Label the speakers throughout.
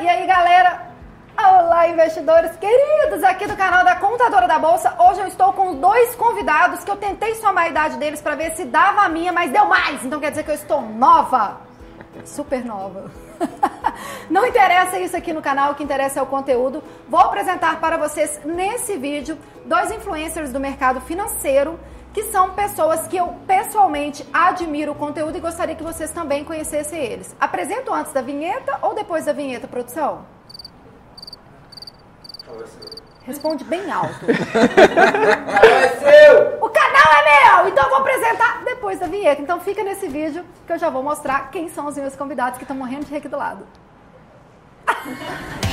Speaker 1: E aí, galera? Olá, investidores queridos aqui do canal da Contadora da Bolsa. Hoje eu estou com dois convidados que eu tentei somar a idade deles para ver se dava a minha, mas deu mais. Então quer dizer que eu estou nova. Super nova. Não interessa isso aqui no canal, o que interessa é o conteúdo. Vou apresentar para vocês nesse vídeo dois influencers do mercado financeiro que são pessoas que eu pessoalmente admiro o conteúdo e gostaria que vocês também conhecessem eles. Apresento antes da vinheta ou depois da vinheta, produção? Responde bem alto. o canal é meu! Então eu vou apresentar depois da vinheta. Então fica nesse vídeo que eu já vou mostrar quem são os meus convidados que estão morrendo de rir aqui do lado.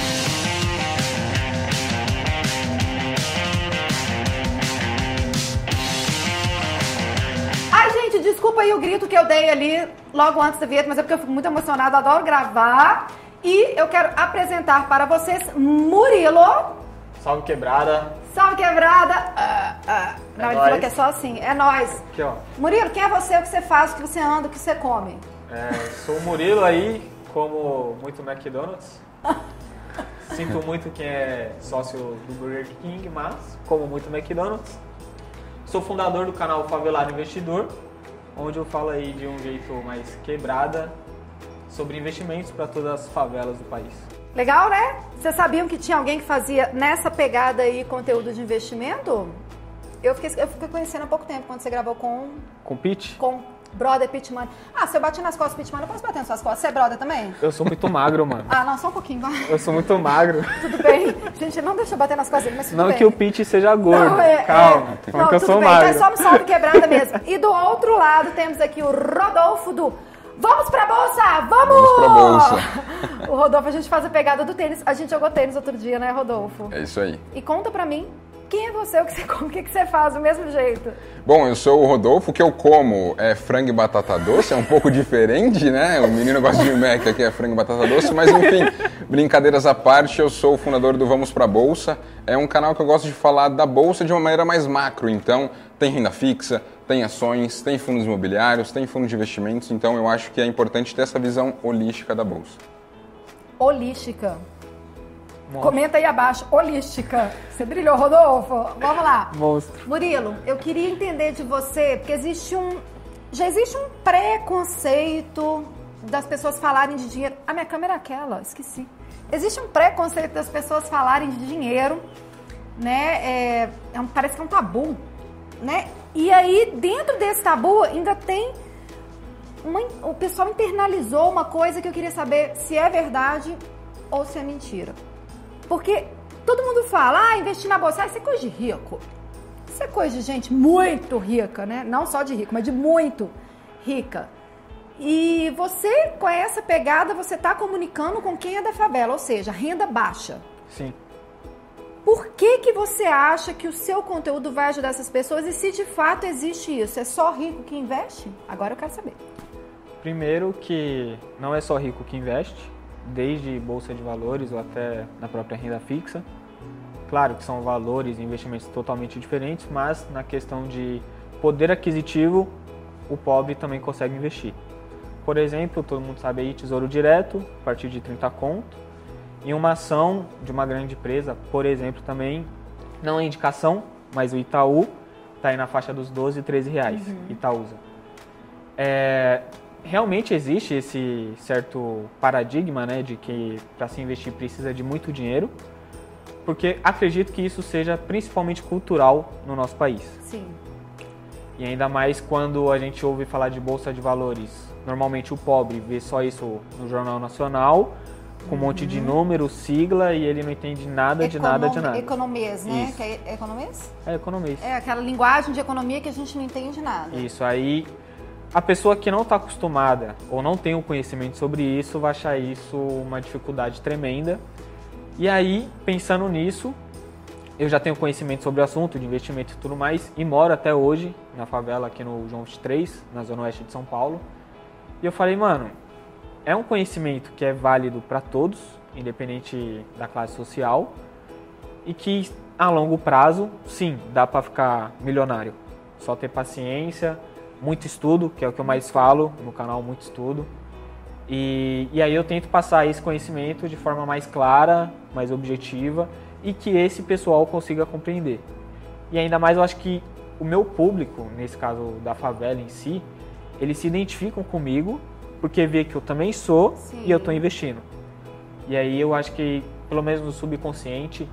Speaker 1: desculpa aí o grito que eu dei ali logo antes da vinheta, mas é porque eu fico muito emocionada, adoro gravar. E eu quero apresentar para vocês Murilo.
Speaker 2: Salve quebrada.
Speaker 1: Salve quebrada. Ah, ah.
Speaker 2: É
Speaker 1: Não, ele
Speaker 2: nóis.
Speaker 1: falou que é só assim. É nós.
Speaker 2: Aqui, ó.
Speaker 1: Murilo, quem é você? O que você faz? O que você anda? O que você come?
Speaker 2: É, sou o Murilo aí, como muito McDonald's. Sinto muito quem é sócio do Burger King, mas como muito McDonald's. Sou fundador do canal Favelado Investidor, onde eu falo aí de um jeito mais quebrada sobre investimentos para todas as favelas do país.
Speaker 1: Legal, né? Vocês sabiam que tinha alguém que fazia nessa pegada aí conteúdo de investimento? Eu fiquei, eu fiquei conhecendo há pouco tempo, quando você gravou com,
Speaker 2: Com Pete,
Speaker 1: com brother Pitman. Ah, se eu bati nas costas do Pitman, eu posso bater nas suas costas. Você é brother também?
Speaker 2: eu sou muito magro, mano.
Speaker 1: Ah, não, só um pouquinho, vai.
Speaker 2: Eu sou muito magro.
Speaker 1: Tudo bem. Gente, não deixa eu bater nas costas dele, mas tudo
Speaker 2: Não
Speaker 1: bem.
Speaker 2: que o Pete seja gordo.
Speaker 1: Não, é-
Speaker 2: Calma,
Speaker 1: é- não,
Speaker 2: que eu
Speaker 1: tudo
Speaker 2: sou
Speaker 1: bem,
Speaker 2: magro.
Speaker 1: Então é só no salve quebrada mesmo. E do outro lado temos aqui o Rodolfo do Vamos pra Bolsa! Vamos!
Speaker 3: Vamos pra Bolsa.
Speaker 1: o Rodolfo, a gente faz a pegada do tênis. A gente jogou tênis outro dia, né, Rodolfo?
Speaker 3: É isso aí.
Speaker 1: E conta pra mim, quem é você, o que você come, o que você faz do mesmo jeito?
Speaker 3: Bom, eu sou o Rodolfo, o que eu como é frango e batata doce, é um pouco diferente, né? O menino gosta de Mac, aqui é frango e batata doce, mas enfim, brincadeiras à parte, eu sou o fundador do Vamos Pra Bolsa. É um canal que eu gosto de falar da bolsa de uma maneira mais macro, então tem renda fixa, tem ações, tem fundos imobiliários, tem fundos de investimentos, então eu acho que é importante ter essa visão holística da bolsa.
Speaker 1: Holística.
Speaker 2: Monstro.
Speaker 1: Comenta aí abaixo, holística. Você brilhou, Rodolfo? Vamos lá.
Speaker 2: Monstro.
Speaker 1: Murilo, eu queria entender de você, porque existe um. Já existe um preconceito das pessoas falarem de dinheiro. A minha câmera é aquela, esqueci. Existe um preconceito das pessoas falarem de dinheiro, né? É, é um- parece que é um tabu, né? E aí, dentro desse tabu, ainda tem. Uma, o pessoal internalizou uma coisa que eu queria saber se é verdade ou se é mentira. Porque todo mundo fala, ah, investir na bolsa, ah, isso é coisa de rico. Isso é coisa de gente muito rica, né? Não só de rico, mas de muito rica. E você, com essa pegada, você está comunicando com quem é da favela, ou seja, renda baixa.
Speaker 2: Sim.
Speaker 1: Por que, que você acha que o seu conteúdo vai ajudar essas pessoas e se de fato existe isso? É só rico que investe? Agora eu quero saber.
Speaker 2: Primeiro que não é só rico que investe, desde bolsa de valores ou até na própria renda fixa. Claro que são valores e investimentos totalmente diferentes, mas na questão de poder aquisitivo, o pobre também consegue investir. Por exemplo, todo mundo sabe aí, Tesouro Direto, a partir de 30 conto. Em uma ação de uma grande empresa, por exemplo, também, não é indicação, mas o Itaú está aí na faixa dos 12 e 13 reais, Itaúsa. É, realmente existe esse certo paradigma né, de que para se investir precisa de muito dinheiro, porque acredito que isso seja principalmente cultural no nosso país.
Speaker 1: Sim.
Speaker 2: E ainda mais quando a gente ouve falar de bolsa de valores. Normalmente o pobre vê só isso no Jornal Nacional, com um monte de número, sigla, e ele não entende nada de nada de nada.
Speaker 1: Economês, né?
Speaker 2: Isso.
Speaker 1: Que é economês?
Speaker 2: É economista.
Speaker 1: É aquela linguagem de economia que a gente não entende nada.
Speaker 2: Isso aí, a pessoa que não está acostumada ou não tem o conhecimento sobre isso vai achar isso uma dificuldade tremenda. E aí, pensando nisso, eu já tenho conhecimento sobre o assunto de investimento e tudo mais e moro até hoje na favela aqui no João 23, na zona oeste de São Paulo. E eu falei, mano, é um conhecimento que é válido para todos, independente da classe social, e que a longo prazo, sim, dá para ficar milionário. Só ter paciência, muito estudo, que é o que eu mais falo no canal, muito estudo. E, e aí eu tento passar esse conhecimento de forma mais clara, mais objetiva e que esse pessoal consiga compreender. E ainda mais eu acho que o meu público, nesse caso da favela em si, eles se identificam comigo porque vê que eu também sou
Speaker 1: Sim.
Speaker 2: e eu estou investindo. E aí eu acho que, pelo menos no subconsciente,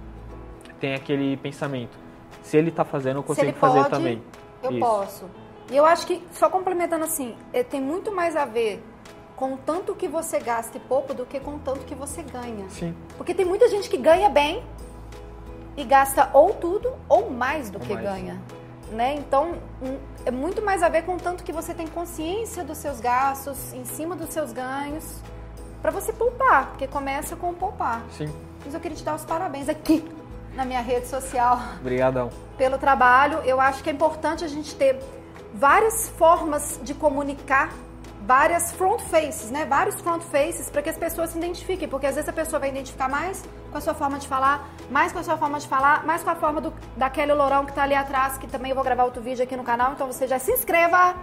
Speaker 2: tem aquele pensamento. Se ele está fazendo, eu consigo fazer
Speaker 1: pode,
Speaker 2: também.
Speaker 1: eu
Speaker 2: Isso.
Speaker 1: posso. E eu acho que, só complementando assim, eh, tem muito mais a ver com o tanto que você gasta e pouco do que com o tanto que você ganha.
Speaker 2: Sim.
Speaker 1: Porque tem muita gente que ganha bem e gasta ou tudo ou mais do
Speaker 2: Ou
Speaker 1: que
Speaker 2: mais.
Speaker 1: ganha. Né? Então, hum, é muito mais a ver com o tanto que você tem consciência dos seus gastos, em cima dos seus ganhos, para você poupar, porque começa com poupar.
Speaker 2: Sim.
Speaker 1: Mas eu queria te dar os parabéns aqui na minha rede social
Speaker 2: Obrigadão.
Speaker 1: pelo trabalho. Eu acho que é importante a gente ter várias formas de comunicar, várias front faces, né? Vários front faces para que as pessoas se identifiquem, porque às vezes a pessoa vai identificar mais com a sua forma de falar, mais com a sua forma de falar, mais com a forma do, daquele Lourão que tá ali atrás, que também eu vou gravar outro vídeo aqui no canal, então você já se inscreva.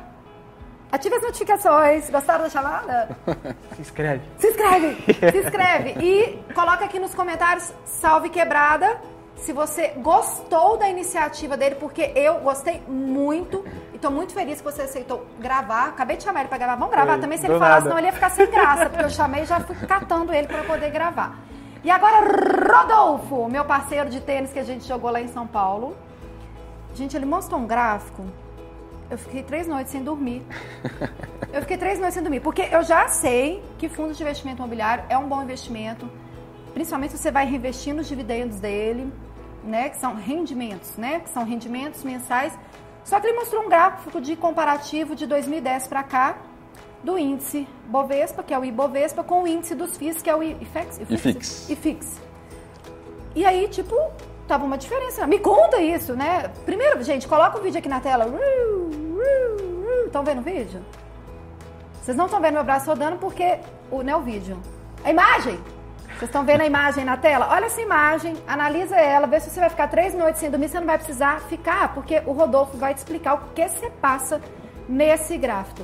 Speaker 1: Ative as notificações. Gostaram da chamada?
Speaker 2: Se inscreve.
Speaker 1: Se inscreve! Se inscreve! E coloca aqui nos comentários salve quebrada se você gostou da iniciativa dele, porque eu gostei muito e tô muito feliz que você aceitou gravar. Acabei de chamar ele pra gravar. Vamos gravar
Speaker 2: Foi,
Speaker 1: também. Se ele falasse,
Speaker 2: nada.
Speaker 1: não, ele ia ficar sem graça, porque eu chamei e já fui catando ele pra poder gravar. E agora, Rodolfo, meu parceiro de tênis que a gente jogou lá em São Paulo. Gente, ele mostrou um gráfico. Eu fiquei três noites sem dormir. Eu fiquei três noites sem dormir, porque eu já sei que fundo de investimento imobiliário é um bom investimento, principalmente se você vai reinvestir nos dividendos dele, né, que são rendimentos, né, que são rendimentos mensais. Só que ele mostrou um gráfico de comparativo de 2010 para cá do índice Bovespa, que é o Ibovespa, com o índice dos FIIs, que é o IFIX.
Speaker 3: IFIX.
Speaker 1: IFIX. E aí, tipo, tava uma diferença. Me conta isso, né? Primeiro, gente, coloca o vídeo aqui na tela. Estão vendo o vídeo? Vocês não estão vendo meu braço rodando porque o, não é o vídeo. A imagem! Vocês estão vendo a imagem na tela? Olha essa imagem, analisa ela, vê se você vai ficar três noites sem dormir, você não vai precisar ficar, porque o Rodolfo vai te explicar o que você passa nesse gráfico.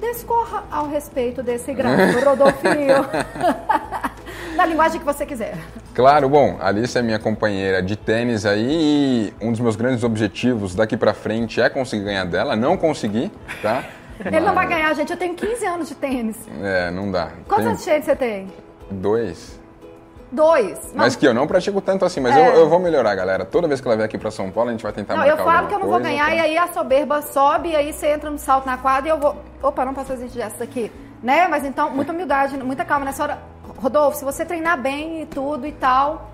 Speaker 1: Discorra ao respeito desse gráfico, Rodolfinho. Na linguagem que você quiser.
Speaker 3: Claro, bom, a Alice é minha companheira de tênis aí e um dos meus grandes objetivos daqui pra frente é conseguir ganhar dela. Não consegui, tá?
Speaker 1: Ele não vai ganhar, gente. Eu tenho 15 anos de tênis.
Speaker 3: É, não dá.
Speaker 1: Quantos
Speaker 3: Tenho
Speaker 1: anos de tênis você tem?
Speaker 3: dois.
Speaker 1: Dois. Não,
Speaker 3: Mas que eu não pratico tanto assim, mas
Speaker 1: É.
Speaker 3: eu, eu vou melhorar, galera. Toda vez que ela vier aqui pra São Paulo, a gente vai tentar
Speaker 1: não eu
Speaker 3: marcar
Speaker 1: falo
Speaker 3: alguma
Speaker 1: que eu não vou
Speaker 3: coisa,
Speaker 1: ganhar
Speaker 3: tá?
Speaker 1: e aí a soberba sobe e aí você entra no salto na quadra e eu vou... Opa, não posso fazer gestos aqui. Né? Mas então, muita humildade, muita calma nessa hora. Rodolfo, se você treinar bem e tudo e tal,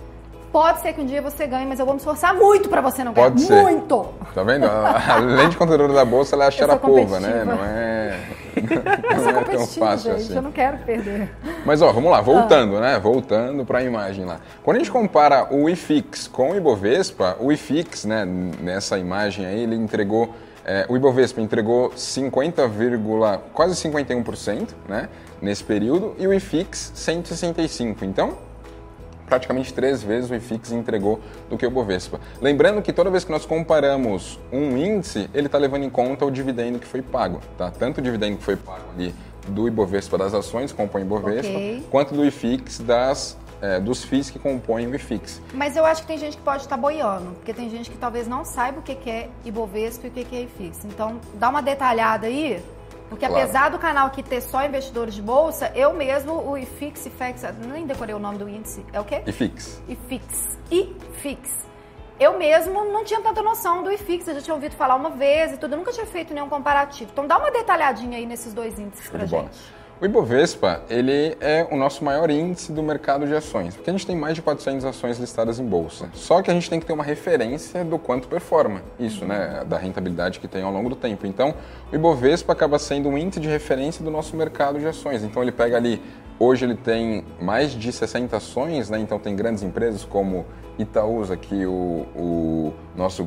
Speaker 1: pode ser que um dia você ganhe, mas eu vou me esforçar muito pra você não ganhar.
Speaker 3: Pode ser.
Speaker 1: Muito!
Speaker 3: Tá vendo? Além de conteúdo da bolsa, ela é a xarapova, né? Não é,
Speaker 1: Eu
Speaker 3: não é tão
Speaker 1: competitiva,
Speaker 3: fácil
Speaker 1: gente.
Speaker 3: assim.
Speaker 1: Eu não quero perder.
Speaker 3: Mas ó, vamos lá, voltando, né? Voltando para a imagem lá. Quando a gente compara o IFIX com o Ibovespa, o IFIX, né, nessa imagem aí, ele entregou é, o Ibovespa entregou 50, vírgula- quase 51%, né, nesse período, e o IFIX 165. Então, praticamente três vezes o IFIX entregou do que o Bovespa. Lembrando que toda vez que nós comparamos um índice, ele está levando em conta o dividendo que foi pago, tá? Tanto o dividendo que foi pago ali do Ibovespa das ações, que compõem o Ibovespa,
Speaker 1: Ok.
Speaker 3: quanto do IFIX das, eh, dos FIIs que compõem o IFIX.
Speaker 1: Mas eu acho que tem gente que pode estar boiando, porque tem gente que talvez não saiba o que é Ibovespa e o que é IFIX. Então, dá uma detalhada aí, porque
Speaker 3: Claro.
Speaker 1: apesar do canal aqui ter só investidores de bolsa, eu mesmo, o IFIX, IFEX, nem decorei o nome do índice, é o quê?
Speaker 3: IFIX.
Speaker 1: IFIX. IFIX. Eu mesmo não tinha tanta noção do IFIX, eu já tinha ouvido falar uma vez e tudo, eu nunca tinha feito nenhum comparativo. Então dá uma detalhadinha aí nesses dois índices
Speaker 3: Show
Speaker 1: pra
Speaker 3: de bola. O Ibovespa, ele é o nosso maior índice do mercado de ações, porque a gente tem mais de 400 ações listadas em bolsa. Só que a gente tem que ter uma referência do quanto performa isso, né, da rentabilidade que tem ao longo do tempo. Então, o Ibovespa acaba sendo um índice de referência do nosso mercado de ações. Então, ele pega ali, hoje ele tem mais de 60 ações, né, então tem grandes empresas como Itaúsa, que o, o nosso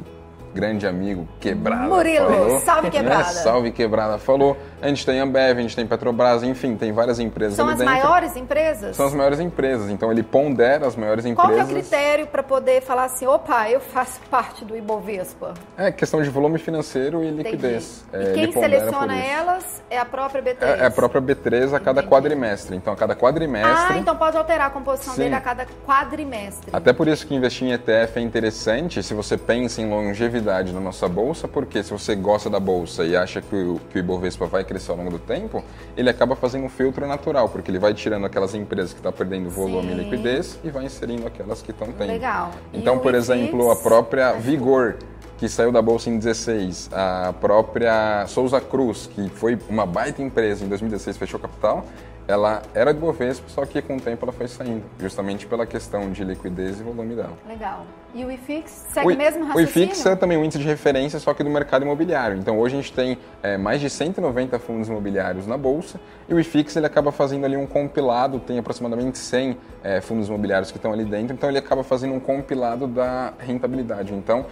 Speaker 3: grande amigo Quebrada
Speaker 1: Murilo,
Speaker 3: falou,
Speaker 1: salve
Speaker 3: né,
Speaker 1: Quebrada.
Speaker 3: Salve Quebrada falou. A gente tem Ambev, a gente tem Petrobras, enfim, tem várias empresas
Speaker 1: São as
Speaker 3: dentro.
Speaker 1: maiores empresas?
Speaker 3: São as maiores empresas. Então ele pondera as maiores
Speaker 1: Qual que é
Speaker 3: empresas.
Speaker 1: o critério para poder falar assim, opa, eu faço parte do Ibovespa?
Speaker 3: É questão de volume financeiro e liquidez. É,
Speaker 1: e quem seleciona elas é a própria B3?
Speaker 3: É, é a própria B3 a cada
Speaker 1: Entendi.
Speaker 3: quadrimestre. Então, a cada quadrimestre.
Speaker 1: Ah, então pode alterar a composição
Speaker 3: Sim.
Speaker 1: dele a cada quadrimestre.
Speaker 3: Até por isso que investir em ETF é interessante se você pensa em longevidade na nossa bolsa, porque se você gosta da bolsa e acha que o, que o Ibovespa vai crescer ao longo do tempo, ele acaba fazendo um filtro natural, porque ele vai tirando aquelas empresas que estão perdendo volume
Speaker 1: Sim.
Speaker 3: e liquidez e vai inserindo aquelas que estão tendo.
Speaker 1: Legal. E
Speaker 3: Então,
Speaker 1: o
Speaker 3: por exemplo, a própria Vigor, que saiu da bolsa em 16, a própria Souza Cruz, que foi uma baita empresa em 2016, fechou capital, ela era de Bovespa, só que com o tempo ela foi saindo, justamente pela questão de liquidez e volume dela.
Speaker 1: Legal. E o IFIX segue
Speaker 3: O,
Speaker 1: o mesmo
Speaker 3: o
Speaker 1: raciocínio?
Speaker 3: IFIX é também um índice de referência, só que do mercado imobiliário. Então hoje a gente tem é, mais de 190 fundos imobiliários na bolsa e o IFIX ele acaba fazendo ali um compilado, tem aproximadamente 100 é, fundos imobiliários que estão ali dentro, então ele acaba fazendo um compilado da rentabilidade. Então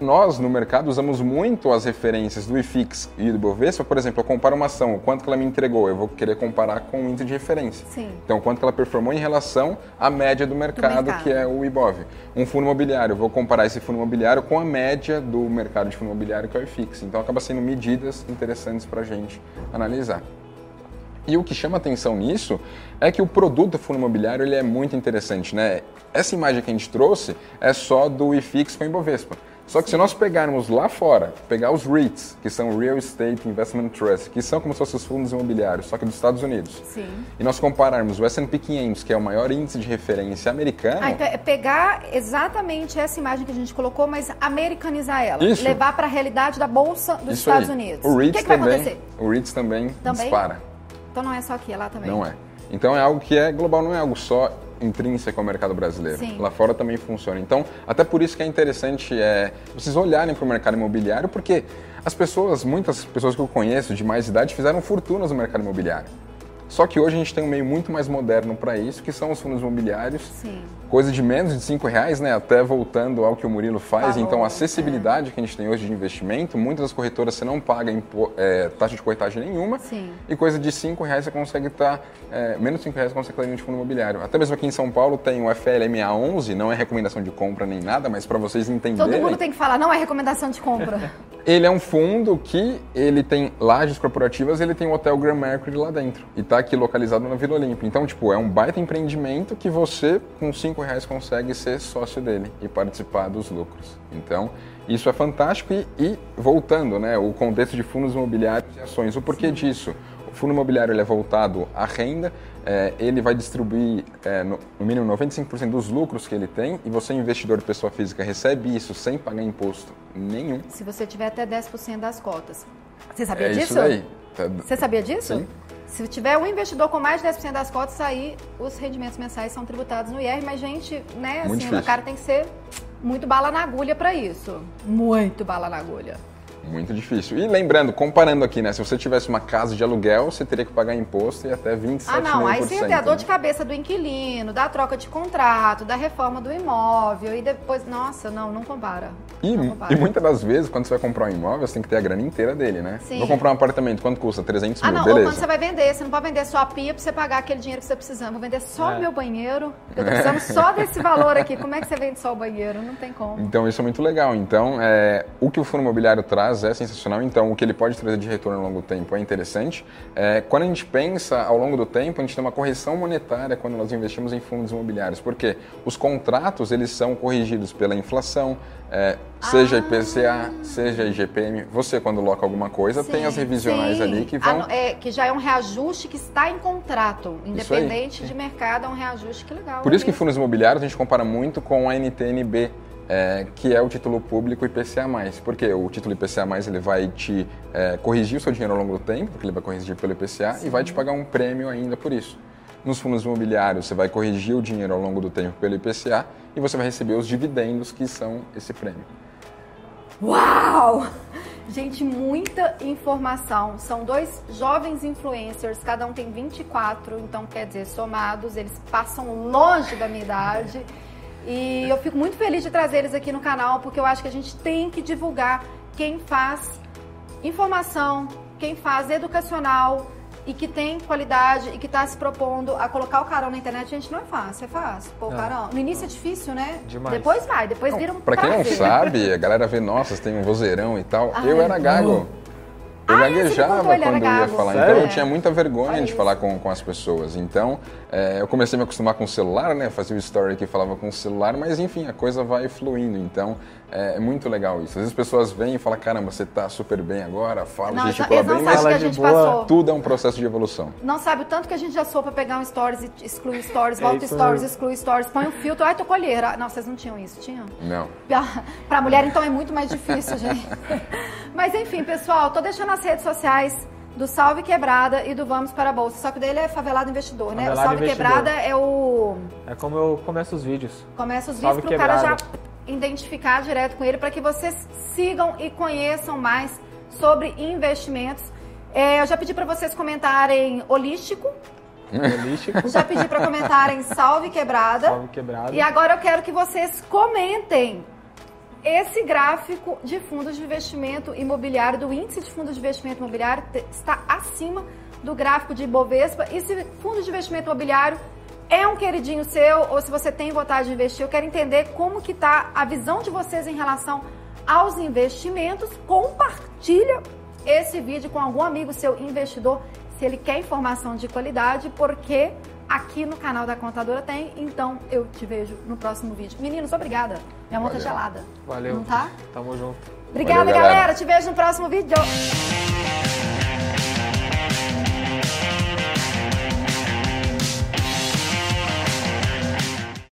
Speaker 3: nós no mercado usamos muito as referências do IFIX e do Bovespa, por exemplo, eu comparo uma ação, o quanto que ela me entregou, eu vou querer comparar com o índice de referência.
Speaker 1: Sim.
Speaker 3: Então, quanto que ela performou em relação à média do mercado,
Speaker 1: mercado.
Speaker 3: que é o IBOV. Um fundo imobiliário, eu vou comparar esse fundo imobiliário com a média do mercado de fundo imobiliário, que é o IFIX. Então, acaba sendo medidas interessantes para a gente analisar. E o que chama atenção nisso é que o produto do fundo imobiliário ele é muito interessante, né? Essa imagem que a gente trouxe é só do IFIX com o Ibovespa. Só que se nós pegarmos lá fora, pegar os REITs, que são Real Estate Investment Trust, que são como se fossem os fundos imobiliários, só que dos Estados Unidos,
Speaker 1: Sim.
Speaker 3: e nós compararmos o S&P 500, que é o maior índice de referência americano,
Speaker 1: Ah, então é pegar exatamente essa imagem que a gente colocou, mas americanizar ela.
Speaker 3: Isso.
Speaker 1: Levar para a realidade da Bolsa dos
Speaker 3: isso
Speaker 1: Estados
Speaker 3: aí.
Speaker 1: Unidos.
Speaker 3: O
Speaker 1: o
Speaker 3: REITs
Speaker 1: que, que vai
Speaker 3: também,
Speaker 1: acontecer?
Speaker 3: o REITs também,
Speaker 1: Também?
Speaker 3: dispara.
Speaker 1: Então não é só aqui, é lá também.
Speaker 3: Não é. Então é algo que é global, não é algo só intrínseco ao mercado brasileiro.
Speaker 1: Sim.
Speaker 3: Lá fora também funciona. Então, até por isso que é interessante é, vocês olharem para o mercado imobiliário, porque as pessoas, muitas pessoas que eu conheço de mais idade, fizeram fortunas no mercado imobiliário. Só que hoje a gente tem um meio muito mais moderno para isso, que são os fundos imobiliários.
Speaker 1: Sim.
Speaker 3: Coisa de menos de 5 reais, né? Até voltando ao que o Murilo faz.
Speaker 1: Falou,
Speaker 3: então, a acessibilidade que a gente tem hoje de investimento, muitas das corretoras você não paga é, taxa de corretagem nenhuma.
Speaker 1: Sim.
Speaker 3: E coisa de 5 reais você consegue estar, menos de 5 reais você consegue estar de fundo imobiliário. Até mesmo aqui em São Paulo tem o FLMA11, não é recomendação de compra nem nada, mas para vocês entenderem.
Speaker 1: Todo mundo tem que falar, não é recomendação de compra.
Speaker 3: Ele é um fundo que ele tem lajes corporativas, ele tem o Hotel Grand Mercury lá dentro. E tá aqui localizado na Vila Olímpia. Então, tipo, é um baita empreendimento que você, com 5 reais, consegue ser sócio dele e participar dos lucros. Então, isso é fantástico. E, e voltando, né, o contexto de fundos imobiliários e ações. O porquê disso? O fundo imobiliário ele é voltado à renda, é, ele vai distribuir é, no, no mínimo 95% dos lucros que ele tem e você, investidor de pessoa física, recebe isso sem pagar imposto nenhum.
Speaker 1: Se você tiver até 10% das cotas. Você sabia
Speaker 3: É
Speaker 1: disso?
Speaker 3: isso daí. Tá-
Speaker 1: Você sabia disso?
Speaker 3: Sim.
Speaker 1: Se tiver um investidor com mais de 10% das cotas, aí os rendimentos mensais são tributados no IR, mas gente, né,
Speaker 3: Muito
Speaker 1: assim, o cara tem que ser muito bala na agulha para isso. Muito bala na agulha.
Speaker 3: Muito difícil. E lembrando, comparando aqui, né? Se você tivesse uma casa de aluguel, você teria que pagar imposto e até 27,5%.
Speaker 1: Ah, não, aí você ia ter a dor de
Speaker 3: né?
Speaker 1: cabeça do inquilino, da troca de contrato, da reforma do imóvel e depois, nossa, não, não compara.
Speaker 3: E,
Speaker 1: não compara.
Speaker 3: e muitas das vezes, quando você vai comprar um imóvel, você tem que ter a grana inteira dele, né?
Speaker 1: Sim.
Speaker 3: Vou comprar um apartamento, quanto custa? 300
Speaker 1: Ah,
Speaker 3: mil,
Speaker 1: não, ou quando
Speaker 3: beleza.
Speaker 1: você vai vender, você não pode vender só a pia pra você pagar aquele dinheiro que você tá precisando. Vou vender só
Speaker 2: É.
Speaker 1: o meu banheiro, eu tô precisando só desse valor aqui. Como é que você vende só o banheiro? Não tem como.
Speaker 3: Então isso é muito legal. Então é, o que o fundo imobiliário traz é sensacional. Então o que ele pode trazer de retorno ao longo do tempo é interessante. É, quando a gente pensa ao longo do tempo, a gente tem uma correção monetária quando nós investimos em fundos imobiliários, porque os contratos eles são corrigidos pela inflação, é, seja IPCA, seja IGPM. Você quando loca alguma coisa tem as
Speaker 1: Sim,
Speaker 3: revisionais
Speaker 1: sim.
Speaker 3: ali que
Speaker 1: Ah,
Speaker 3: vão
Speaker 1: não, é, que já é um reajuste que está em contrato. Independente de mercado, é um reajuste que legal.
Speaker 3: Por isso que fundos imobiliários a gente compara muito com a NTNB, é, que é o título público IPCA+. Porque o título IPCA+, ele vai te é, corrigir o seu dinheiro ao longo do tempo, porque ele vai corrigir pelo IPCA, e vai te pagar um prêmio ainda por isso. Nos fundos imobiliários, você vai corrigir o dinheiro ao longo do tempo pelo IPCA e você vai receber os dividendos que são esse prêmio.
Speaker 1: Uau! Gente, muita informação. São dois jovens influencers, cada um tem 24, então quer dizer, somados, eles passam longe da minha idade. E eu fico muito feliz de trazer eles aqui no canal, porque eu acho que a gente tem que divulgar quem faz informação, quem faz educacional e que tem qualidade e que está se propondo a colocar o carão na internet, gente, não é fácil, é fácil. Pô,
Speaker 2: Não.
Speaker 1: carão. No início é difícil, né?
Speaker 2: Demais.
Speaker 1: Depois vai, depois vira um
Speaker 3: Pra quem não sabe, a galera vê, nossa, tem um vozeirão e tal.
Speaker 1: Ai,
Speaker 3: eu era gago. Eu
Speaker 1: Ah,
Speaker 3: gaguejava quando eu ia falar.
Speaker 2: Sério?
Speaker 3: Então eu tinha muita vergonha
Speaker 1: Olha
Speaker 3: de
Speaker 1: isso.
Speaker 3: falar com, com as pessoas. Então é, eu comecei a me acostumar com o celular, né? Fazia o story que falava com o celular, mas enfim, a coisa vai fluindo. Então é, é muito legal isso. Às vezes as pessoas vêm e falam, caramba, você tá super bem agora, fala,
Speaker 1: Não,
Speaker 3: gesticula
Speaker 1: não
Speaker 3: bem, mas
Speaker 1: o que a
Speaker 2: de
Speaker 1: gente
Speaker 2: boa,
Speaker 1: passou.
Speaker 3: tudo é um processo de evolução.
Speaker 1: Não sabe o tanto que a gente já soa pra pegar um stories e exclui stories,
Speaker 2: É
Speaker 1: volta stories, exclui stories, põe um filtro, ai, tô colheira. Não, vocês não tinham isso, tinham?
Speaker 3: Não.
Speaker 1: Pra mulher, então, é muito mais difícil, gente. Mas enfim, pessoal, tô deixando as redes sociais do Salve Quebrada e do Vamos para a Bolsa. Só que o dele é Favelado Investidor, né? O
Speaker 2: Favelado
Speaker 1: Salve
Speaker 2: Investidor.
Speaker 1: Quebrada é o...
Speaker 2: É como eu começo os vídeos.
Speaker 1: Começa os vídeos pro cara já
Speaker 2: Quebrada.
Speaker 1: identificar direto com ele para que vocês sigam e conheçam mais sobre investimentos. É, eu já pedi para vocês comentarem holístico,
Speaker 2: Holístico,
Speaker 1: já pedi para comentarem salve quebrada.
Speaker 2: salve quebrado.
Speaker 1: E agora eu quero que vocês comentem esse gráfico de fundos de investimento imobiliário, do índice de fundos de investimento imobiliário, está acima do gráfico de Ibovespa. E se fundo de investimento imobiliário é um queridinho seu, ou se você tem vontade de investir, eu quero entender como que está a visão de vocês em relação aos investimentos. Compartilha esse vídeo com algum amigo seu investidor, se ele quer informação de qualidade, porque aqui no canal da Contadora tem. Então eu te vejo no próximo vídeo. Meninos, obrigada. Minha mão tá gelada.
Speaker 2: Valeu.
Speaker 1: Não tá?
Speaker 2: Tamo junto.
Speaker 1: Obrigada,
Speaker 3: Valeu,
Speaker 1: galera.
Speaker 3: galera.
Speaker 1: Te vejo no próximo vídeo.